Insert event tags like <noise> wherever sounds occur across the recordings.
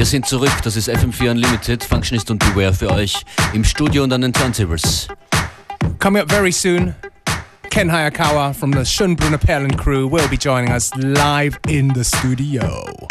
Wir sind zurück, das ist FM4 Unlimited, Functionist und Beware für euch im Studio und an den Turntables. Coming up very soon, Ken Hayakawa from the Schönbrunner Perlen crew will be joining us live in the studio.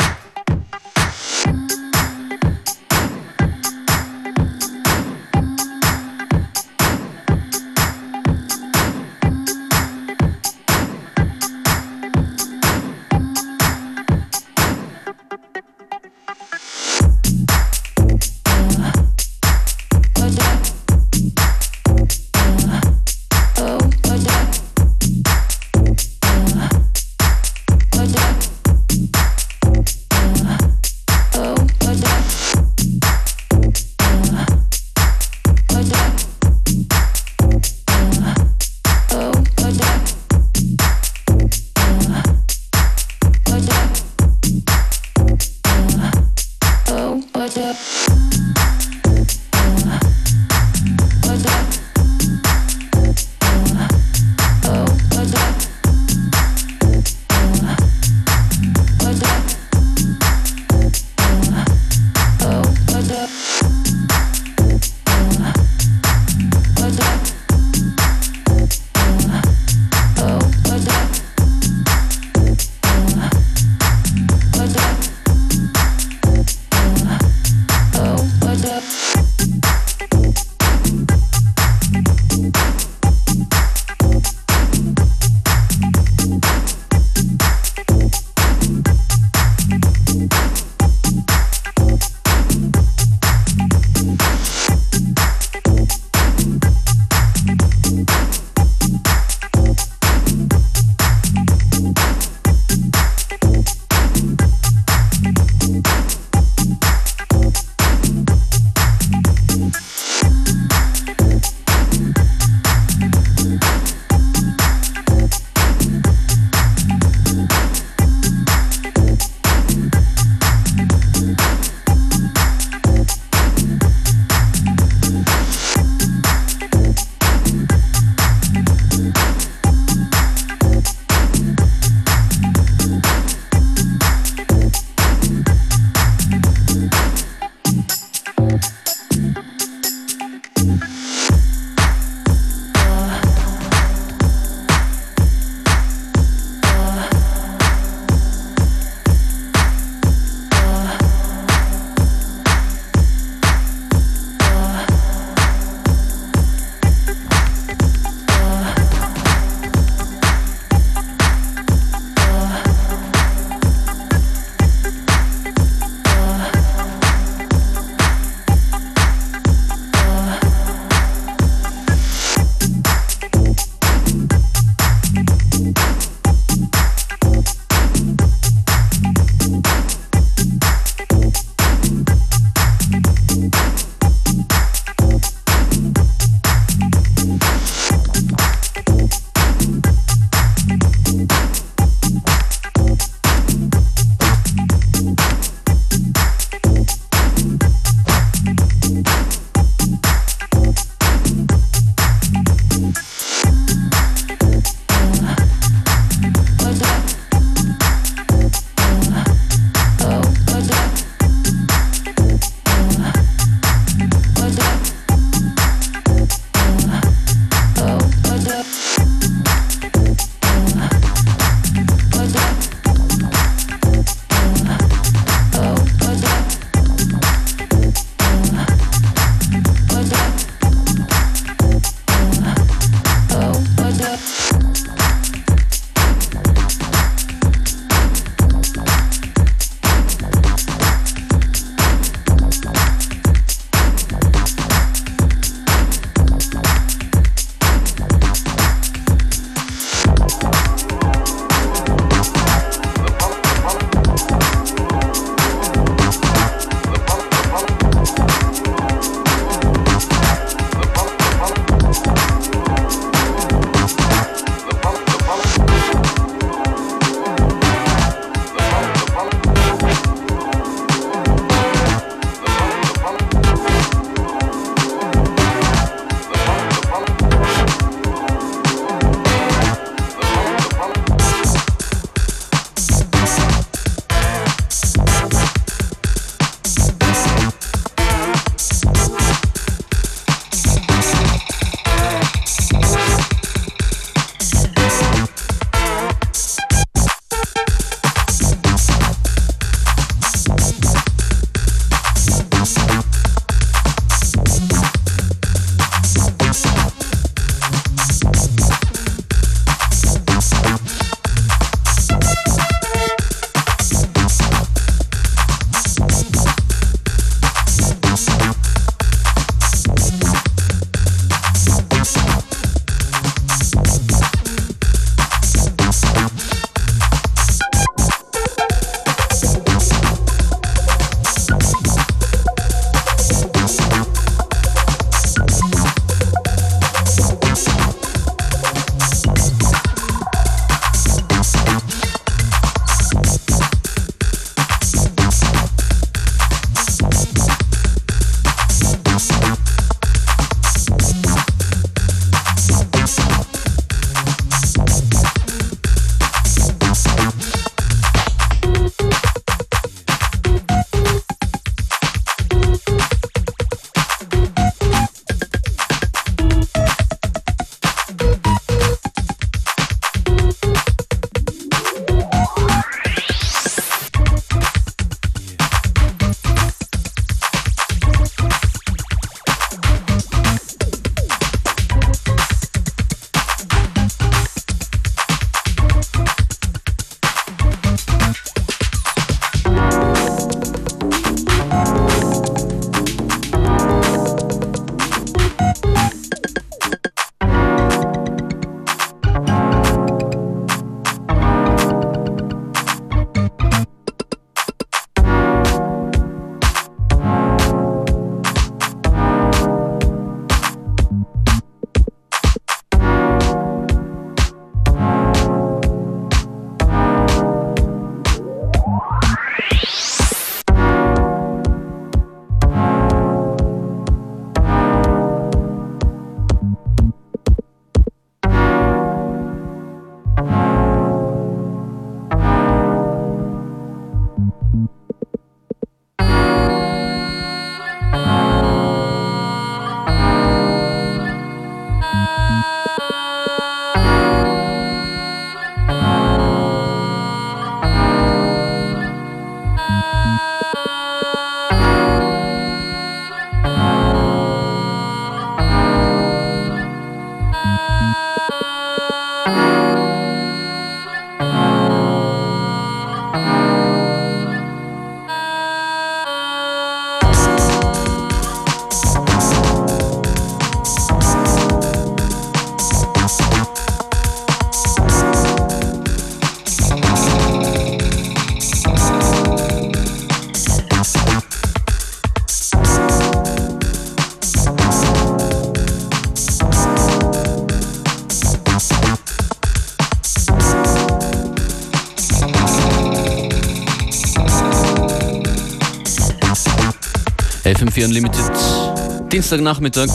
FM4 Unlimited, Dienstagnachmittag.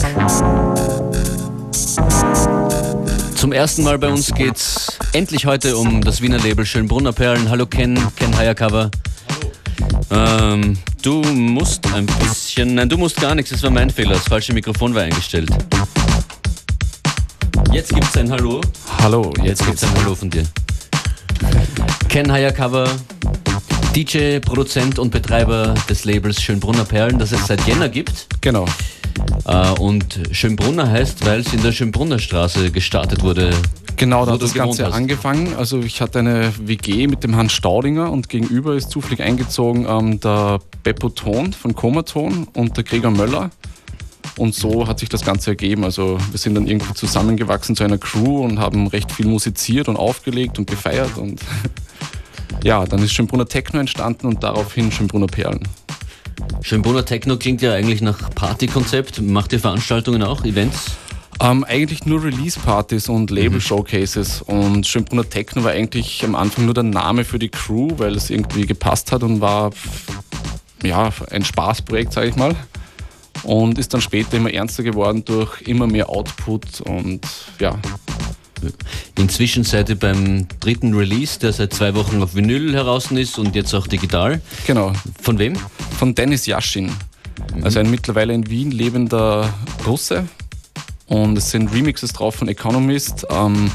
Zum ersten Mal bei uns geht's endlich heute um das Wiener Label Schönbrunner Perlen. Hallo Ken, Ken Hayakawa. Ähm, du musst ein bisschen. Nein, du musst gar nichts, das war mein Fehler. Das falsche Mikrofon war eingestellt. Jetzt gibt's ein Hallo. Hallo, jetzt, jetzt gibt's ein Hallo von dir. Ken Hayakawa, DJ, Produzent und Betreiber des Labels Schönbrunner Perlen, das es seit Jänner gibt. Genau. Äh, und Schönbrunner heißt, weil es in der Schönbrunner Straße gestartet wurde. Genau, da hat das Ganze hast. angefangen. Also ich hatte eine WG mit dem Hans Staudinger und gegenüber ist zufällig eingezogen ähm, der Beppo Ton von Komaton und der Gregor Möller. Und so hat sich das Ganze ergeben. Also wir sind dann irgendwie zusammengewachsen zu einer Crew und haben recht viel musiziert und aufgelegt und gefeiert. Und <laughs> ja, dann ist Schönbrunner Techno entstanden und daraufhin Schönbrunner Perlen. Schönbrunner Techno klingt ja eigentlich nach Partykonzept. Macht ihr Veranstaltungen auch, Events? Ähm, eigentlich nur Release-Partys und Label-Showcases. Und Schönbrunner Techno war eigentlich am Anfang nur der Name für die Crew, weil es irgendwie gepasst hat und war ja, ein Spaßprojekt, sage ich mal. Und ist dann später immer ernster geworden durch immer mehr Output und ja, Inzwischen seid ihr beim dritten Release, der seit zwei Wochen auf Vinyl heraus ist und jetzt auch digital. Genau. Von wem? Von Dennis Yashin. Mhm. Also ein mittlerweile in Wien lebender Russe. Und es sind Remixes drauf von Economist. Ähm,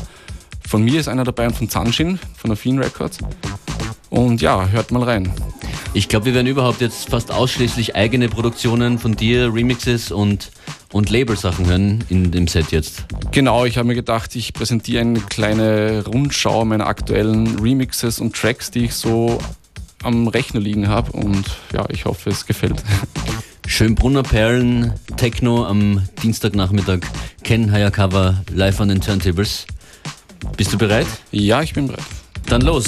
von mir ist einer dabei und von Zanshin von Affin Records. Und ja, hört mal rein. Ich glaube, wir werden überhaupt jetzt fast ausschließlich eigene Produktionen von dir, Remixes und, und Labelsachen hören in dem Set jetzt. Genau, ich habe mir gedacht, ich präsentiere eine kleine Rundschau meiner aktuellen Remixes und Tracks, die ich so am Rechner liegen habe. Und ja, ich hoffe, es gefällt. Schönbrunner Perlen, Techno am Dienstagnachmittag, Ken Hayakawa live an den Turntables. Bist du bereit? Ja, ich bin bereit. Dann los!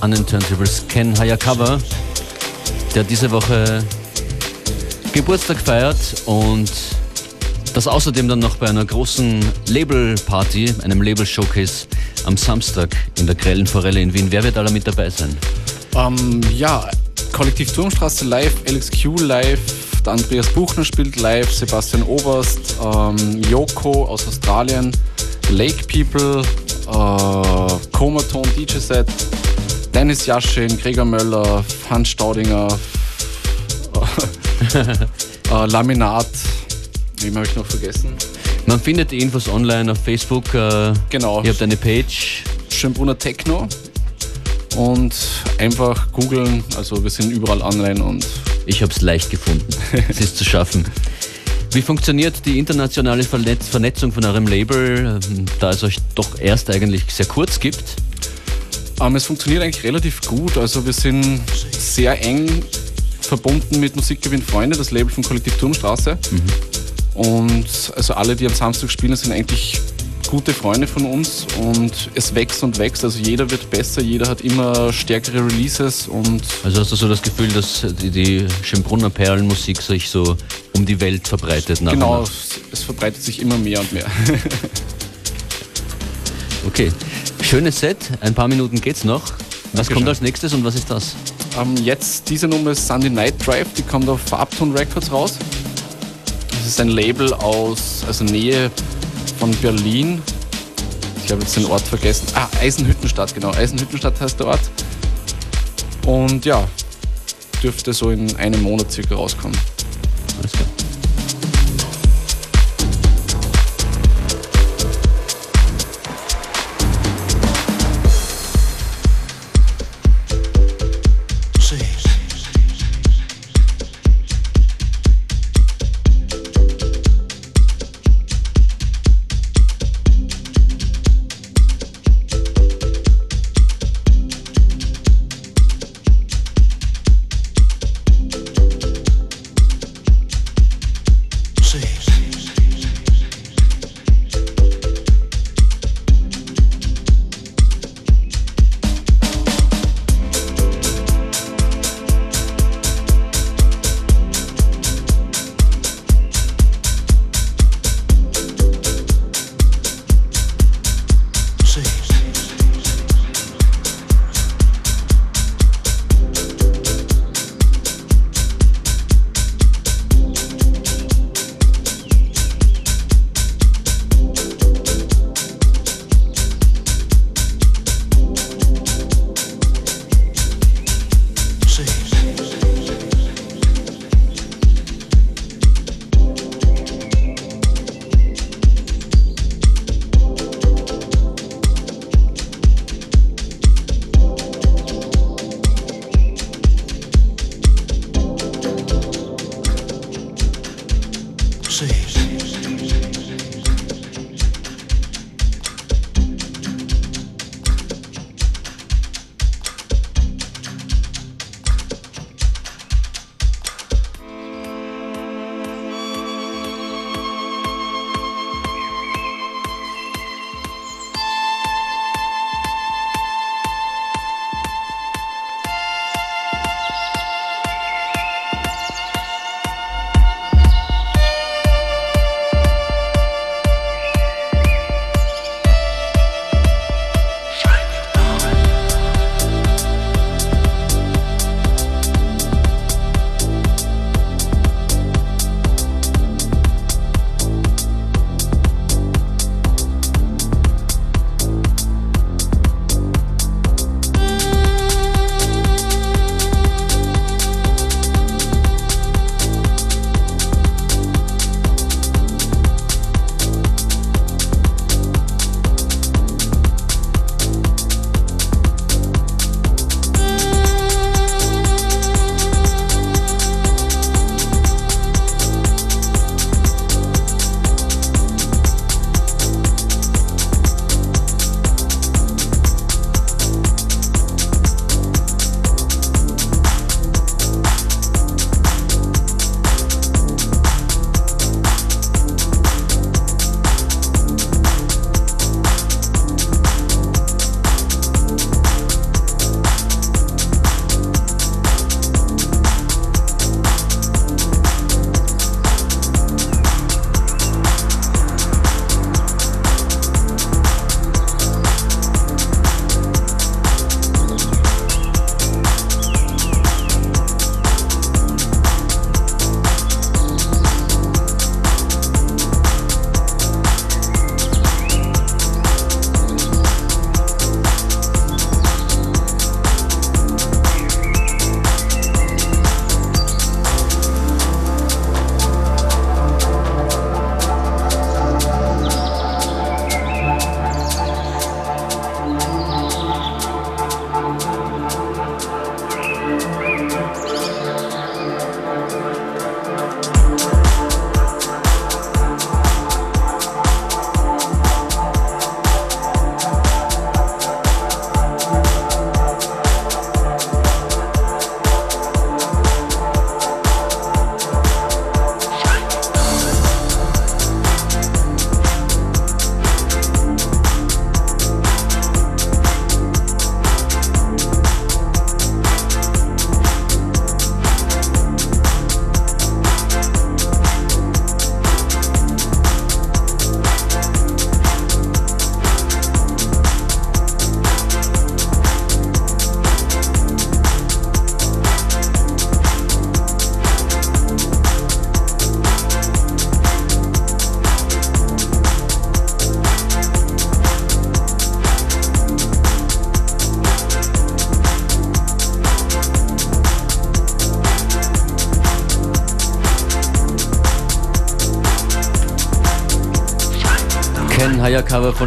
an den Turntables Ken Hayakawa, der diese Woche Geburtstag feiert und das außerdem dann noch bei einer großen Label-Party, einem Label-Showcase am Samstag in der Grellen Forelle in Wien. Wer wird alle mit dabei sein? Ähm, ja, Kollektiv Turmstraße live, LXQ live, Andreas Buchner spielt live, Sebastian Oberst, ähm, Yoko aus Australien, Lake People, äh, Comaton DJ Set, Dennis Jaschin, Gregor Möller, Hans Staudinger, <laughs> äh, Laminat, wem habe ich noch vergessen? Man findet die Infos online auf Facebook. Äh, genau. Ihr habt eine Page. Schönbrunner Techno und einfach googeln. Also wir sind überall online und ich habe es leicht gefunden. <laughs> es ist zu schaffen. Wie funktioniert die internationale Vernetzung von eurem Label, ähm, da es euch doch erst eigentlich sehr kurz gibt? Ähm, es funktioniert eigentlich relativ gut. Also wir sind sehr eng verbunden mit Musikgewinn Freunde, das Label von Kollektiv Turmstraße. Mhm. Und also alle, die am Samstag spielen, sind eigentlich gute Freunde von uns und es wächst und wächst. Also jeder wird besser, jeder hat immer stärkere Releases und. Also hast du so das Gefühl, dass die, die Schönbrunner Perlenmusik sich so um die Welt verbreitet? Nach genau, es verbreitet sich immer mehr und mehr. <laughs> okay, schönes Set, ein paar Minuten geht's noch. Was kommt als nächstes und was ist das? Ähm, jetzt diese Nummer ist Sunday Night Drive, die kommt auf Farbton Records raus. Das ist ein Label aus, also Nähe von Berlin. Ich habe jetzt den Ort vergessen. Ah, Eisenhüttenstadt, genau. Eisenhüttenstadt heißt der Ort. Und ja, dürfte so in einem Monat circa rauskommen. Alles klar.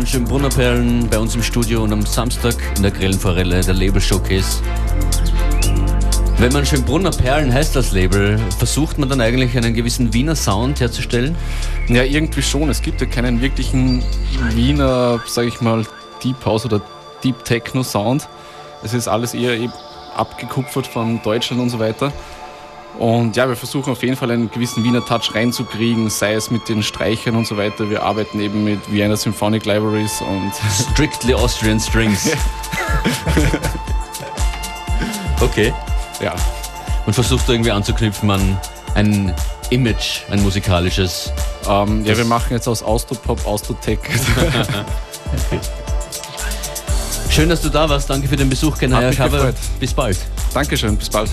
Hayakawa von Schönbrunner Perlen bei uns im Studio und am Samstag in der Grillenforelle, der Label Showcase. Wenn man Schönbrunner Perlen heißt als Label, versucht man dann eigentlich einen gewissen Wiener Sound herzustellen? Ja, irgendwie schon. Es gibt ja keinen wirklichen Wiener, sag ich mal, Deep House oder Deep Techno Sound. Es ist alles eher abgekupfert von Deutschland und so weiter. Und ja, wir versuchen auf jeden Fall einen gewissen Wiener Touch reinzukriegen, sei es mit den Streichern und so weiter. Wir arbeiten eben mit Vienna Symphonic Libraries und. <laughs> Strictly Austrian Strings. <laughs> okay. Ja. Und versuchst du irgendwie anzuknüpfen an ein Image, ein musikalisches? Ähm, ja, wir machen jetzt aus Austropop, Austrotech. <laughs> okay. Schön, dass du da warst. Danke für den Besuch, Kenaya Bis bald. Dankeschön, bis bald.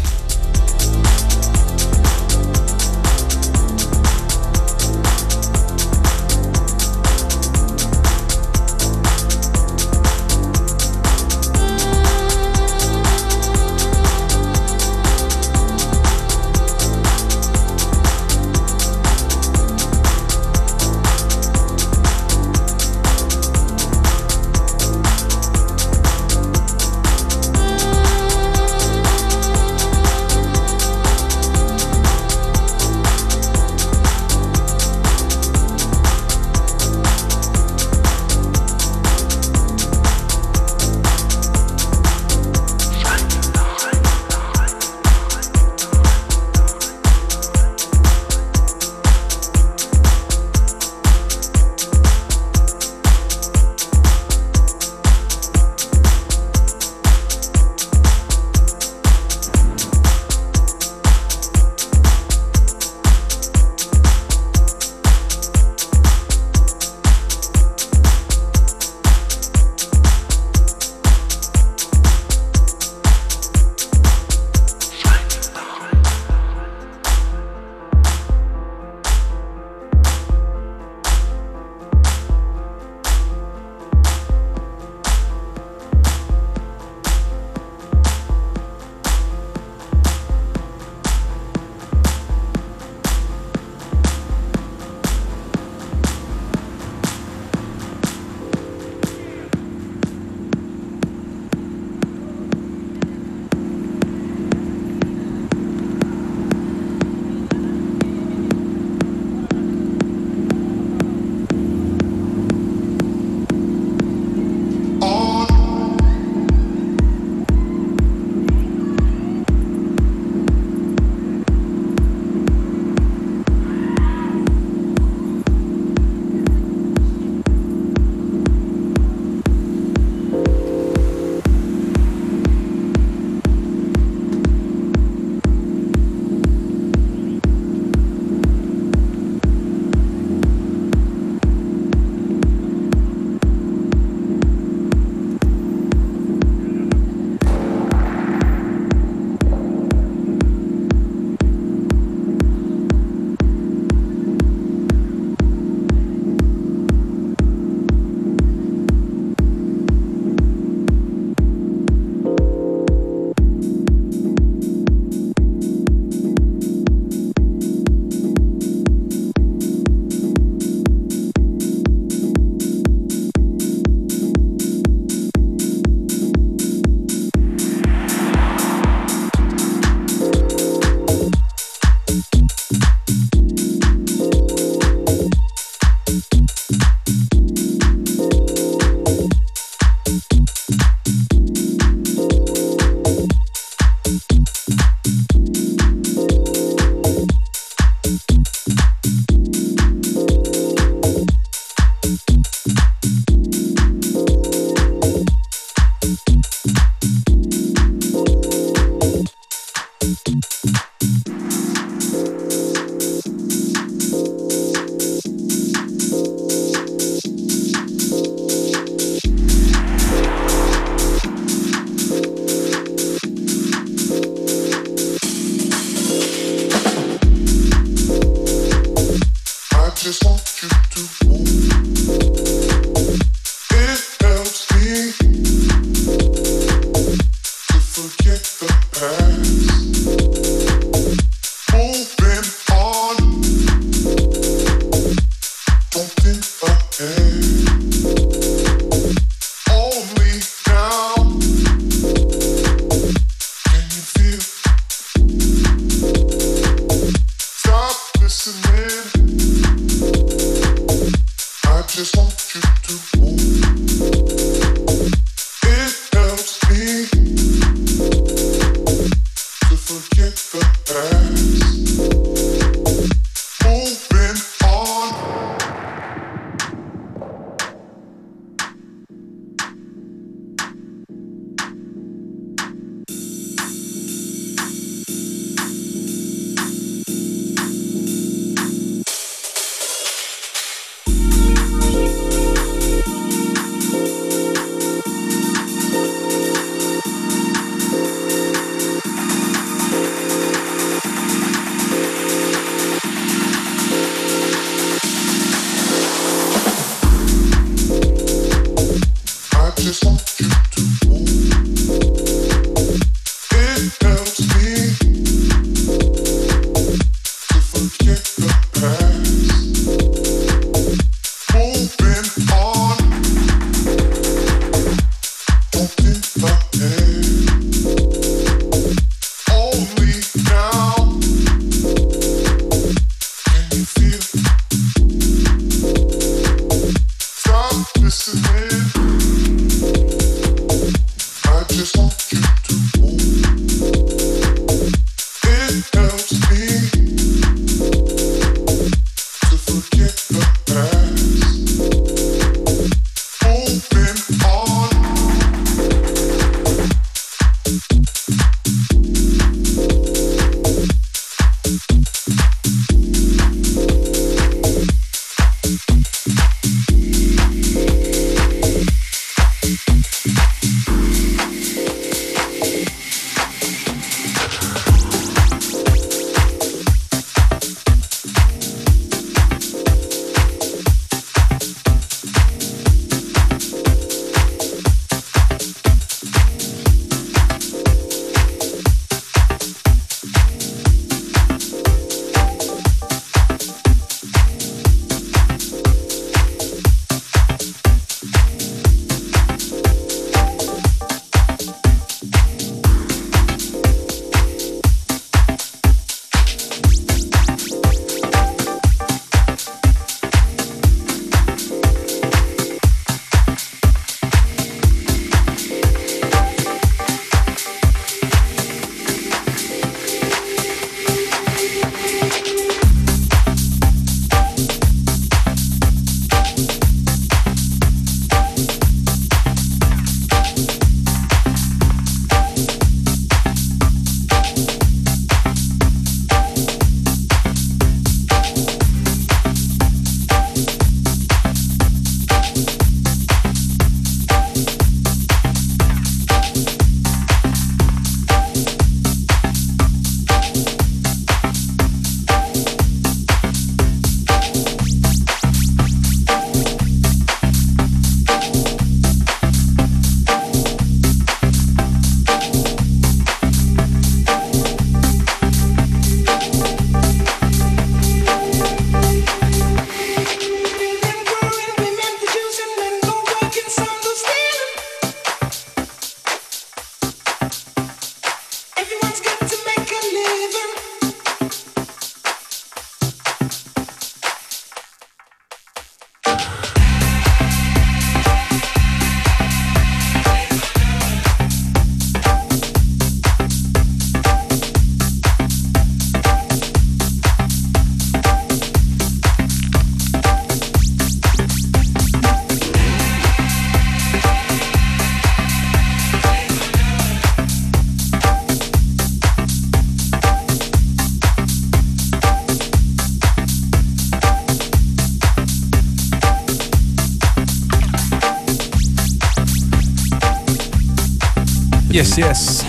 Yes, yes.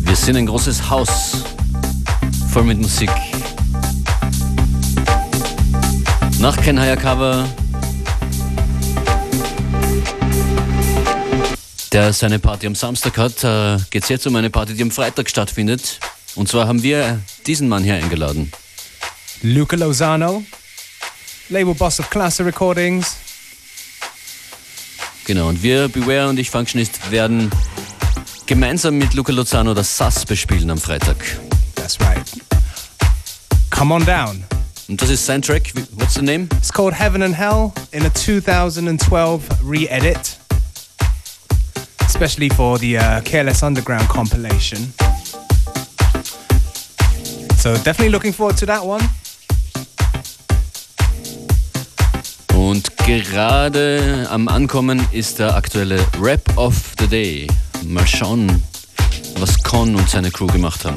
Wir sind ein großes Haus voll mit Musik. Nach Ken Hayakawa, der seine Party am Samstag hat, äh, geht es jetzt um eine Party, die am Freitag stattfindet. Und zwar haben wir diesen Mann hier eingeladen. Luca Lozano, Label Boss of Classic Recordings. Genau, und wir, Beware und ich, Functionist, werden gemeinsam mit Luca Lozano das SAS bespielen am Freitag. That's right. Come on down. Und das ist sein Track. What's the name? It's called Heaven and Hell in a 2012 re-edit. Especially for the uh, Careless Underground compilation. So definitely looking forward to that one. Und gerade am Ankommen ist der aktuelle Rap of the Day. Mal schauen, was Con und seine Crew gemacht haben.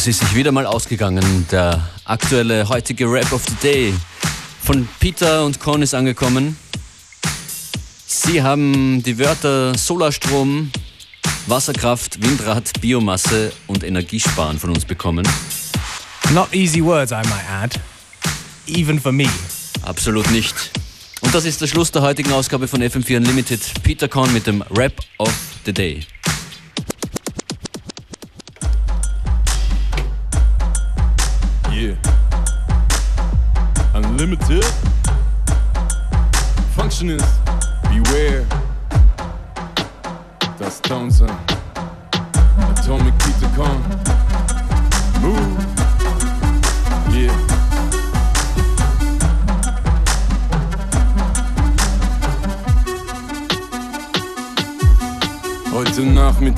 Es ist sich wieder mal ausgegangen. Der aktuelle heutige Rap of the Day von Peter und Con ist angekommen. Sie haben die Wörter Solarstrom, Wasserkraft, Windrad, Biomasse und Energiesparen von uns bekommen. Not easy words, I might add. Even for me. Absolut nicht. Und das ist der Schluss der heutigen Ausgabe von FM4 Unlimited. Peter Con mit dem Rap of the Day. Unlimited.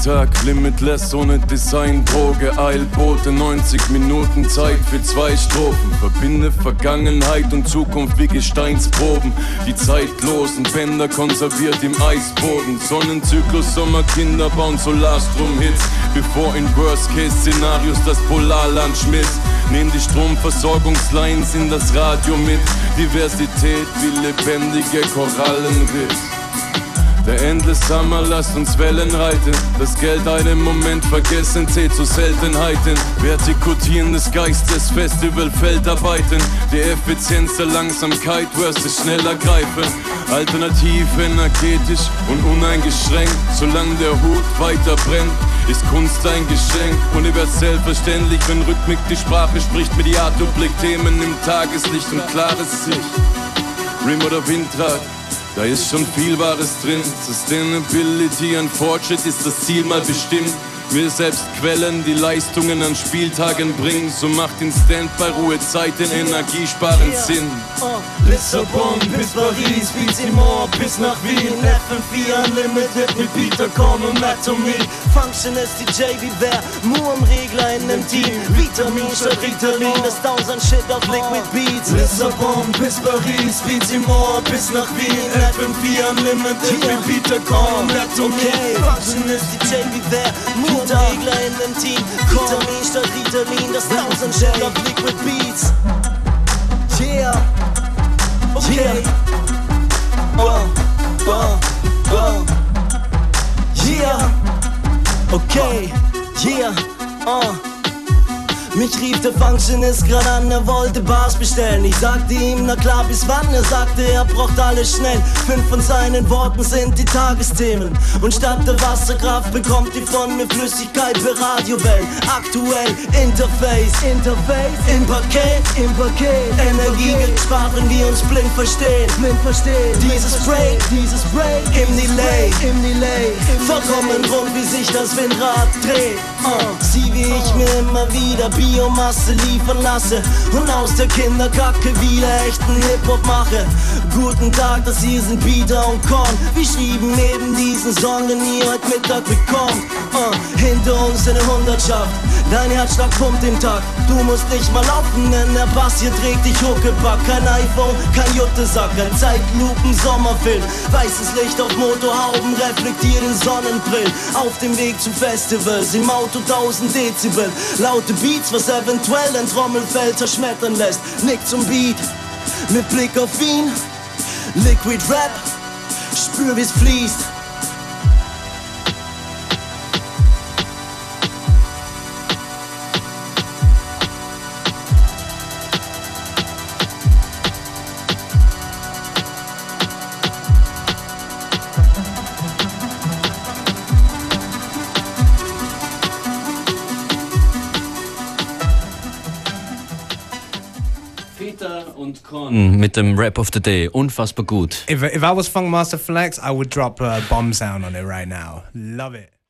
Nachmittag Limitless ohne Design, Droge, Eilboote, 90 Minuten Zeit für zwei Strophen. Verbinde Vergangenheit und Zukunft wie Gesteinsproben. Die zeitlosen Bänder konserviert im Eisboden. Sonnenzyklus, Sommerkinder bauen Solarstrom-Hits. Bevor in Worst-Case-Szenarios das Polarland schmilzt. Nehm die Stromversorgungslines in das Radio mit. Diversität wie lebendige Korallenriffs. Der Endless Summer lasst uns Wellen reiten. Das Geld einen Moment vergessen, zählt zu Seltenheiten. Vertikutieren des Geistes, Festivalfeldarbeiten. Die Effizienz der Langsamkeit versus schneller greifen. Alternativ, energetisch und uneingeschränkt. Solange der Hut weiter brennt, ist Kunst ein Geschenk. Universell verständlich, wenn Rhythmik die Sprache spricht. Mediator blickt Themen im Tageslicht und klares Sicht. Rim oder Windrad, da ist schon viel Wahres drin. Sustainability and Fortschritt ist das Ziel mal bestimmt. Wir selbst quellen, die Leistungen an Spieltagen bringen. So macht in Standby-Ruhezeiten energiesparend Sinn. Lissabon bis Paris, Vizimor bis nach Wien. FM4 Unlimited mit Peter Korn und Atomy. Function ist DJ wie wer, nur im Regler in nem Team. Vitamin statt Ritalin, das Thousand Shit auf Liquid Beats. Lissabon bis Paris, Vizimor bis nach Wien. FM4 Unlimited mit Peter Korn und Atomy. Function ist DJ wie wer, nur Regler in dem Team. Vitamin statt Ritalin, das Thousand Shell of Liquid Beats. Yeah, okay. Oh, oh, oh. Yeah, okay, yeah, uh. Mich rief der Functionist grad an, er wollte Bars bestellen. Ich sagte ihm, na klar, bis wann? Er sagte, er braucht alles schnell. Fünf von seinen Worten sind die Tagesthemen. Und statt der Wasserkraft bekommt ihr von mir Flüssigkeit für Radiowellen. Aktuell, Interface, Interface, im Paket, im Paket. Energie sparen wir uns blind verstehen. Blind verstehen. Dieses Break, dieses Break, im Delay, im Delay. Vollkommen rund, wie sich das Windrad dreht. Uh, sieh, wie ich mir immer wieder Biomasse liefern lasse und aus der Kinderkacke wieder echten Hip-Hop mache. Guten Tag, das hier sind Peter und Korn. Wir schrieben eben diesen Song, den ihr heute Mittag bekommt. Uh, hinter uns eine Hundertschaft, dein Herzschlag pumpt im Takt. Du musst nicht mal laufen, denn der Bass hier trägt dich Huckepack. Kein iPhone, kein Juttesack, ein Zeitlupen-Sommerfilm. Weißes Licht auf Motorhauben reflektiert in Sonnenbrillen. Auf dem Weg zu Festivals, im Auto 1000 Dezibel. Laute Beats, was eventuell ein Trommelfell zerschmettern lässt. Nick zum Beat, mit Blick auf ihn. Liquid Rap, spür wie's fließt. Und Con mm, mit dem Rap of the Day. Unfassbar gut. If, if I was Funkmaster Flex, I would drop a bomb sound on it right now. Love it.